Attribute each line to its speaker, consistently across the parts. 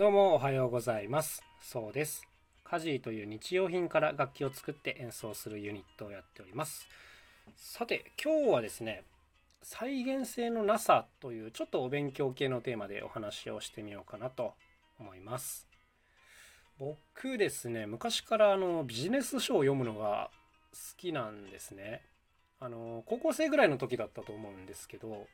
Speaker 1: どうもおはようございます。そうです。カジーという日用品から楽器を作って演奏するユニットをやっております。さて今日はですね再現性のなさというちょっとお勉強系のテーマでお話をしてみようかなと思います。僕ですね昔からあのビジネス書を読むのが好きなんですね。あの高校生ぐらいの時だったと思うんですけど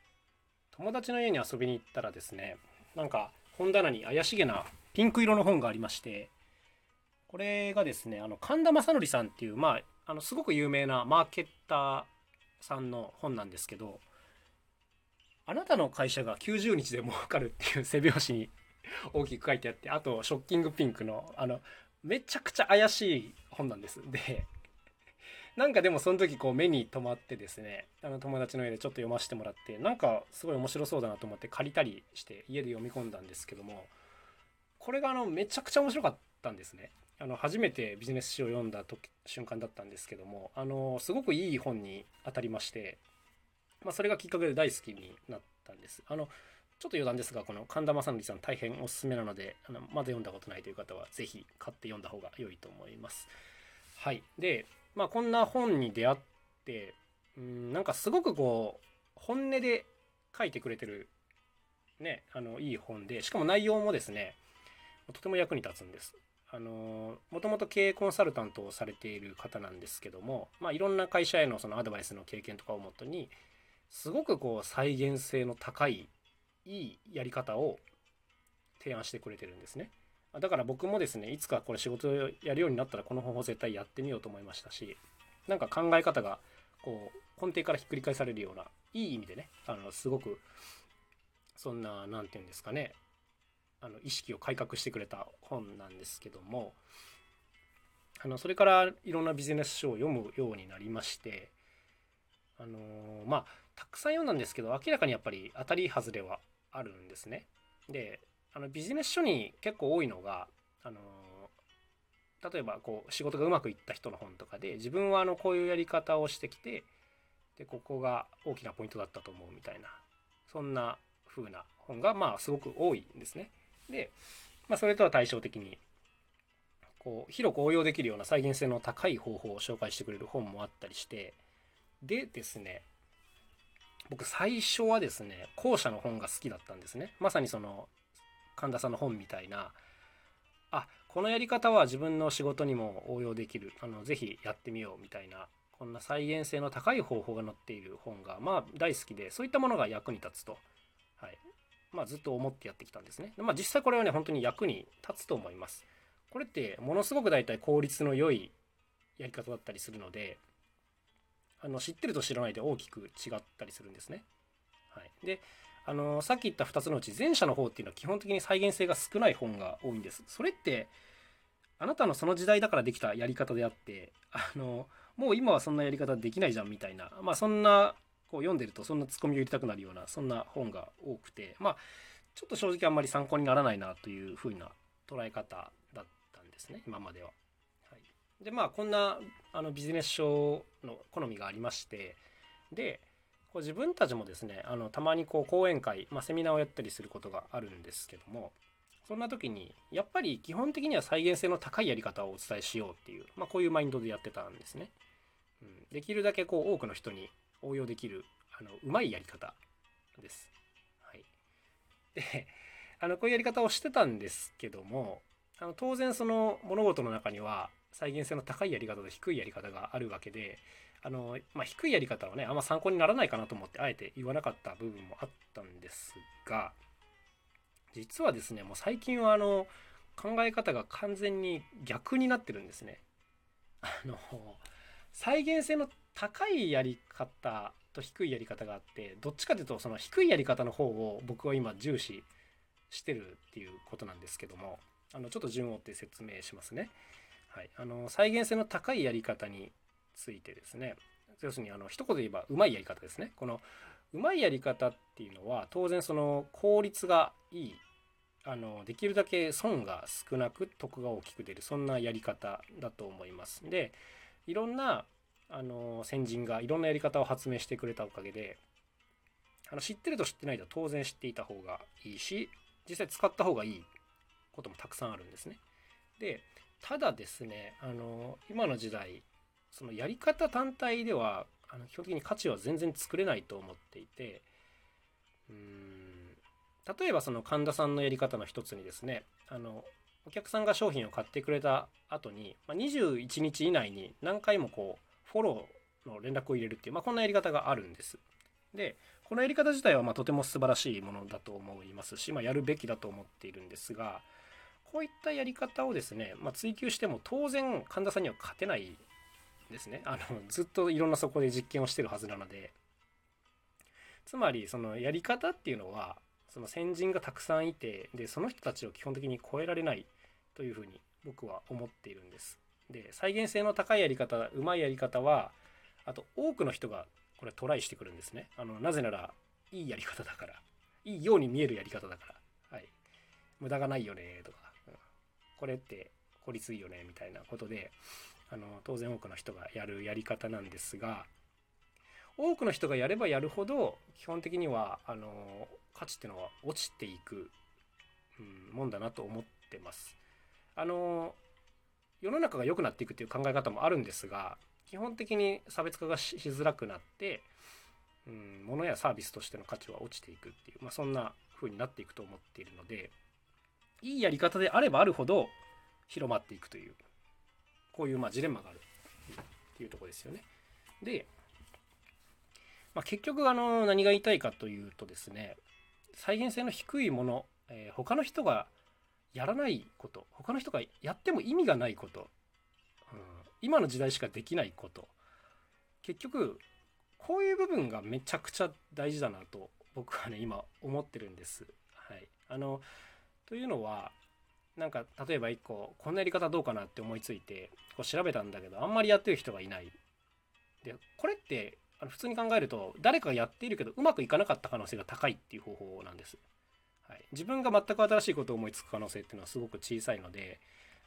Speaker 1: 友達の家に遊びに行ったらですねなんか本棚に怪しげなピンク色の本がありましてこれがですねあの神田正則さんっていうまああのすごく有名なマーケッターさんの本なんですけどあなたの会社が90日で儲かるっていう背拍子に 大きく書いてあってあとショッキングピンクのあのめちゃくちゃ怪しい本なんです。でなんかでもその時こう目に留まってですねあの友達の家でちょっと読ませてもらってなんかすごい面白そうだなと思って借りたりして家で読み込んだんですけどもこれがあのめちゃくちゃ面白かったんですね。あの初めてビジネス書を読んだ時瞬間だったんですけどもあのすごくいい本に当たりまして、まあ、それがきっかけで大好きになったんです。あのちょっと余談ですがこの神田正則さん大変おすすめなのであのまだ読んだことないという方は是非買って読んだ方が良いと思います。はい、でまあこんな本に出会ってうんなんかすごくこう本音で書いてくれてるねあのいい本でしかも内容もですねとても役に立つんです。あのもともと経営コンサルタントをされている方なんですけども、まあ、いろんな会社へのそのアドバイスの経験とかをもとにすごくこう再現性の高いいいやり方を提案してくれてるんですね。だから僕もですねいつかこれ仕事をやるようになったらこの方法絶対やってみようと思いましたしなんか考え方がこう根底からひっくり返されるようないい意味でねあのすごくそんな何て言うんですかねあの意識を改革してくれた本なんですけどもあのそれからいろんなビジネス書を読むようになりましてあのまあたくさん読んだんですけど明らかにやっぱり当たり外れはあるんですね。であのビジネス書に結構多いのがあの例えばこう仕事がうまくいった人の本とかで自分はあのこういうやり方をしてきてでここが大きなポイントだったと思うみたいなそんな風な本がまあすごく多いんですね。で、まあ、それとは対照的にこう広く応用できるような再現性の高い方法を紹介してくれる本もあったりしてでですね僕最初はですね後者の本が好きだったんですねまさにその神田さんの本みたいな。あこのやり方は自分の仕事にも応用できる。あのぜひやってみようみたいな。こんな再現性の高い方法が載っている本がまあ大好きでそういったものが役に立つと、はい。まあ、ずっと思ってやってきたんですね、まあ、実際これはね本当に役に立つと思います。これってものすごく大体効率の良いやり方だったりするのであの知ってると知らないで大きく違ったりするんですね、はい、であのさっき言った2つのうち前者の方っていうのは基本的に再現性が少ない本が多いんです。それってあなたのその時代だからできたやり方であってあのもう今はそんなやり方できないじゃんみたいな。まあそんなこう読んでるとそんなツッコミを入れたくなるようなそんな本が多くて。まあちょっと正直あんまり参考にならないなというふうな捉え方だったんですね今までは。はい、でまあこんなあのビジネス書の好みがありましてでこう自分たちもですねあのたまにこう講演会、まあ、セミナーをやったりすることがあるんですけどもそんな時にやっぱり基本的には再現性の高いやり方をお伝えしようっていう、まあ、こういうマインドでやってたんですね。うん、できるだけこう多くの人に応用できるあのうまいやり方です。はい、であのこういうやり方をしてたんですけどもあの当然その物事の中には再現性の高いやり方と低いやり方があるわけであの、まあ、低いやり方はねあんま参考にならないかなと思ってあえて言わなかった部分もあったんですが実はですねもう最近はあの考え方が完全に逆になってるんですね。あの再現性の高いやり方と低いやり方があってどっちかというとその低いやり方の方を僕は今重視してるっていうことなんですけどもあのちょっと順を追って説明しますね。はい、あの再現性の高いやり方についてですね。要するにあの一言で言えばうまいやり方ですね。このうまいやり方っていうのは当然その効率がいいあのできるだけ損が少なく得が大きく出るそんなやり方だと思います。でいろんなあの先人がいろんなやり方を発明してくれたおかげであの知ってると知ってないと当然知っていた方がいいし実際使った方がいいこともたくさんあるんですね。でただですねあの今の時代そのやり方単体ではあの基本的に価値は全然作れないと思っていてうん例えばその神田さんのやり方の一つにですねあのお客さんが商品を買ってくれた後に、まあ、21日以内に何回もこうフォローの連絡を入れるっていう、まあ、こんなやり方があるんです。でこのやり方自体はまとても素晴らしいものだと思いますし、まあ、やるべきだと思っているんですがこういったやり方をですね、まあ、追求しても当然神田さんには勝てないですね。あのずっといろんなそこで実験をしてるはずなので。つまりそのやり方っていうのはその先人がたくさんいてでその人たちを基本的に超えられないというふうに僕は思っているんです。で再現性の高いやり方うまいやり方はあと多くの人がこれトライしてくるんですね。あのなぜならいいやり方だから。いいように見えるやり方だから、はい、無駄がないよねとか、これって効率いいよねみたいなことであの当然多くの人がやるやり方なんですが多くの人がやればやるほど基本的にはあの価値っていうのは落ちていく、うん、もんだなと思ってます。あの世の中が良くなっていくっていう考え方もあるんですが基本的に差別化がしづらくなって、うん、物やサービスとしての価値は落ちていくっていう、まあ、そんな風になっていくと思っているのでいいやり方であればあるほど広まっていくというこういうまジレンマがあるっていうとこですよね。で、まあ、結局あの何が言いたいかというとですね再現性の低いもの、えー、他の人がやらないこと他の人がやっても意味がないこと、うん、今の時代しかできないこと結局こういう部分がめちゃくちゃ大事だなと僕はね今思ってるんです。はい、あのというのはなんか例えば1個こんなやり方どうかなって思いついてこう調べたんだけどあんまりやってる人がいない。でこれって普通に考えると誰かがやっているけどうまくいかなかった可能性が高いっていう方法なんです。はい、自分が全く新しいことを思いつく可能性っていうのはすごく小さいので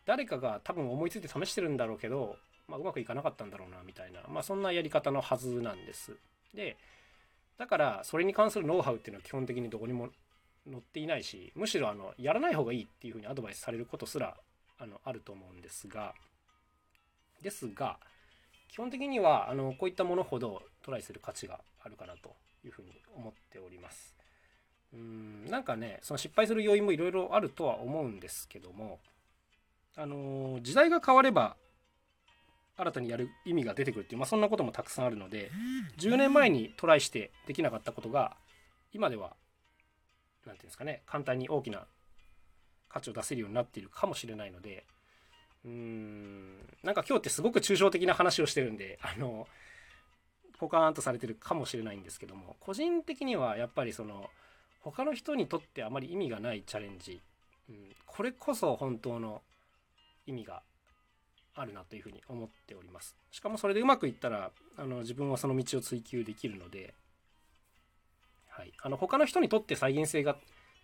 Speaker 1: 誰かが多分思いついて試してるんだろうけど、まあ、うまくいかなかったんだろうなみたいな、まあ、そんなやり方のはずなんです。でだからそれに関するノウハウっていうのは基本的にどこにも載っていないしむしろあのやらない方がいいっていうふうにアドバイスされることすらあのあると思うんですがですが基本的にはあのこういったものほどトライする価値があるかなというふうに思っております。うんなんかねその失敗する要因もいろいろあるとは思うんですけどもあの時代が変われば新たにやる意味が出てくるっていう、まあ、そんなこともたくさんあるので10年前にトライしてできなかったことが今では何て言うんですかね簡単に大きな価値を出せるようになっているかもしれないのでうーんなんか今日ってすごく抽象的な話をしてるんであのポカーンとされてるかもしれないんですけども個人的にはやっぱりその他の人にとってあまり意味がないチャレンジ、うん、これこそ本当の意味があるなというふうに思っております。しかもそれでうまくいったらあの自分はその道を追求できるので、はい、あの他の人にとって再現性が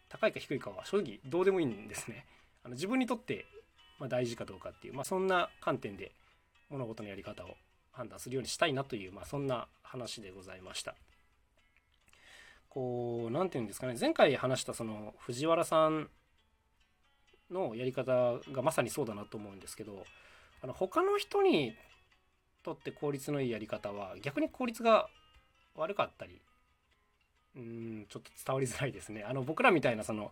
Speaker 1: 高いか低いかは正直どうでもいいんですね。あの自分にとってま大事かどうかっていう、まあ、そんな観点で物事のやり方を判断するようにしたいなという、まあ、そんな話でございました。こう何て言うんですかね。前回話したその藤原さんのやり方がまさにそうだなと思うんですけどあの他の人にとって効率のいいやり方は逆に効率が悪かったりうんちょっと伝わりづらいですね。あの僕らみたいなその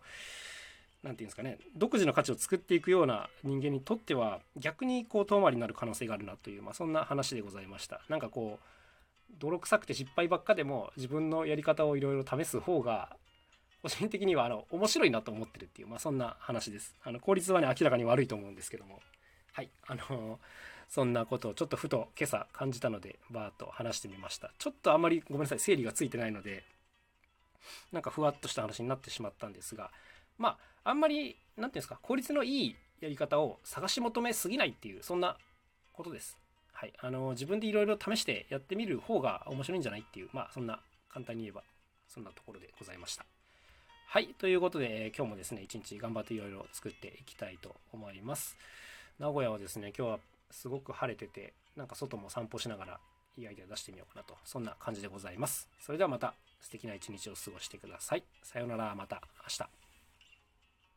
Speaker 1: 何て言うんですかね独自の価値を作っていくような人間にとっては逆にこう遠回りになる可能性があるなという、まあ、そんな話でございました。なんかこう泥臭くて失敗ばっかでも自分のやり方をいろいろ試す方が個人的にはあの面白いなと思ってるっていう、まあ、そんな話です。あの効率はね明らかに悪いと思うんですけどもはいあのそんなことをちょっとふと今朝感じたのでバーッと話してみました。ちょっとあんまりごめんなさい整理がついてないのでなんかふわっとした話になってしまったんですがまああんまり何て言うんですか効率のいいやり方を探し求めすぎないっていうそんなことです。はい、あの自分でいろいろ試してやってみる方が面白いんじゃないっていう、まあそんな簡単に言えばそんなところでございました。はい、ということで、今日もですね、一日頑張っていろいろ作っていきたいと思います。名古屋はですね、今日はすごく晴れてて、なんか外も散歩しながらいいアイデア出してみようかなと、そんな感じでございます。それではまた素敵な一日を過ごしてください。さようなら、また明日。